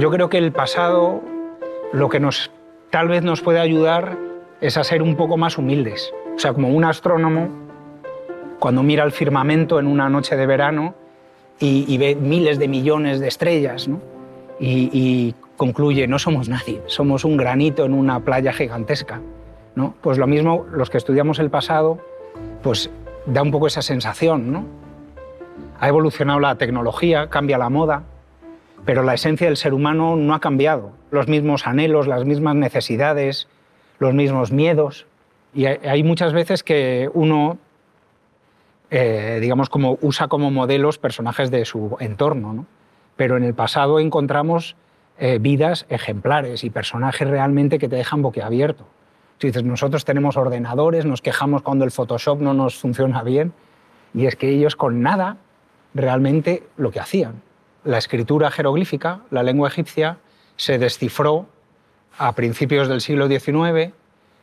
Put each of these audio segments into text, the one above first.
Yo creo que el pasado lo que nos tal vez nos puede ayudar es a ser un poco más humildes. O sea, como un astrónomo cuando mira el firmamento en una noche de verano y, ve miles de millones de estrellas, ¿no? y, y, concluye, no somos nadie, somos un granito en una playa gigantesca. ¿no? Pues lo mismo, los que estudiamos el pasado, pues da un poco esa sensación. ¿no? Ha evolucionado la tecnología, cambia la moda, pero la esencia del ser humano no ha cambiado. Los mismos anhelos, las mismas necesidades, los mismos miedos. Y hay muchas veces que uno, eh, digamos, como usa como modelos personajes de su entorno, ¿no? pero en el pasado encontramos eh, vidas ejemplares y personajes realmente que te dejan boquiabierto. Tú dices, nosotros tenemos ordenadores, nos quejamos cuando el Photoshop no nos funciona bien, y es que ellos con nada realmente lo que hacían. La escritura jeroglífica, la lengua egipcia, se descifró a principios del siglo XIX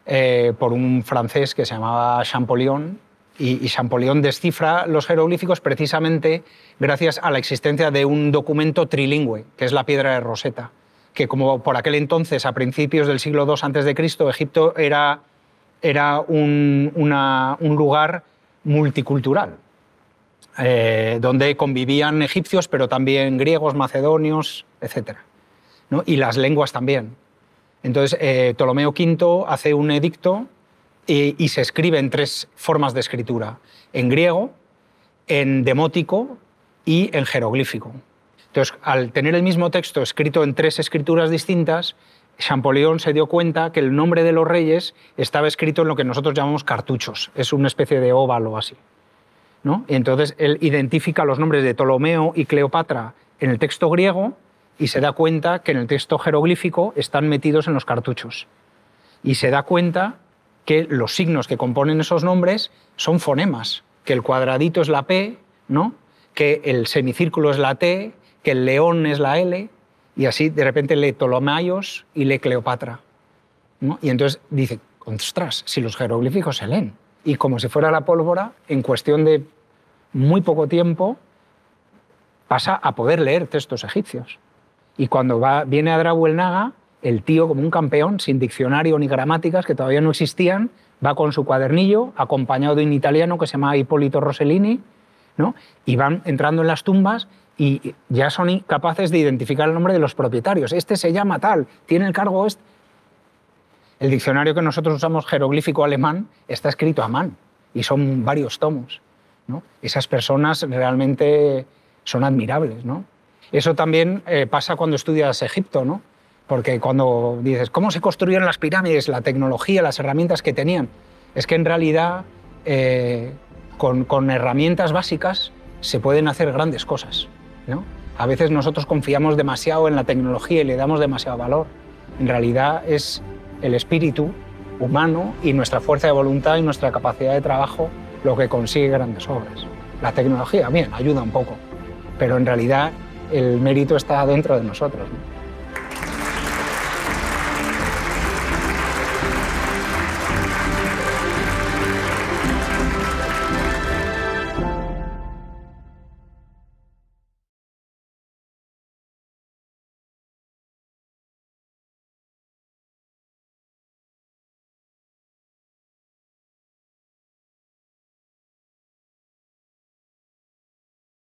eh, por un francés que se llamaba Champollion, y, y, Champollion descifra los jeroglíficos precisamente gracias a la existencia de un documento trilingüe, que es la piedra de Rosetta, que como por aquel entonces, a principios del siglo II a.C., Egipto era, era un, un lugar multicultural, eh, donde convivían egipcios, pero también griegos, macedonios, etc. Y las lenguas también. Entonces, eh, Ptolomeo V hace un edicto y, y, se escribe en tres formas de escritura, en griego, en demótico y en jeroglífico. Entonces, al tener el mismo texto escrito en tres escrituras distintas, Champollion se dio cuenta que el nombre de los reyes estaba escrito en lo que nosotros llamamos cartuchos, es una especie de óvalo así. ¿No? Entonces él identifica los nombres de Ptolomeo y Cleopatra en el texto griego y se da cuenta que en el texto jeroglífico están metidos en los cartuchos. Y se da cuenta que los signos que componen esos nombres son fonemas, que el cuadradito es la P, ¿no? que el semicírculo es la T, que el león es la L, y así de repente lee Ptolomaios y lee Cleopatra. Y entonces dice, ostras, si los jeroglíficos se leen. Y como si fuera la pólvora, en cuestión de muy poco tiempo, pasa a poder leer textos egipcios. Y cuando va, viene a el Naga, el tío, como un campeón, sin diccionario ni gramáticas, que todavía no existían, va con su cuadernillo, acompañado de un italiano que se llama Hipólito Rossellini, ¿no? y van entrando en las tumbas y ya son capaces de identificar el nombre de los propietarios. Este se llama tal, tiene el cargo este. El diccionario que nosotros usamos, jeroglífico alemán, está escrito a mano y son varios tomos. Esas personas realmente son admirables. Eso también eh, pasa cuando estudias Egipto, ¿no? porque cuando dices, ¿cómo se construyeron las pirámides? La tecnología, las herramientas que tenían. Es que en realidad eh, con, herramientas básicas se pueden hacer grandes cosas. A veces nosotros confiamos demasiado en la tecnología y le damos demasiado valor. En realidad es el espíritu humano y nuestra fuerza de voluntad y nuestra capacidad de trabajo lo que consigue grandes obras. La tecnología, bien, ayuda un poco, pero en realidad el mérito está dentro de nosotros. ¿no?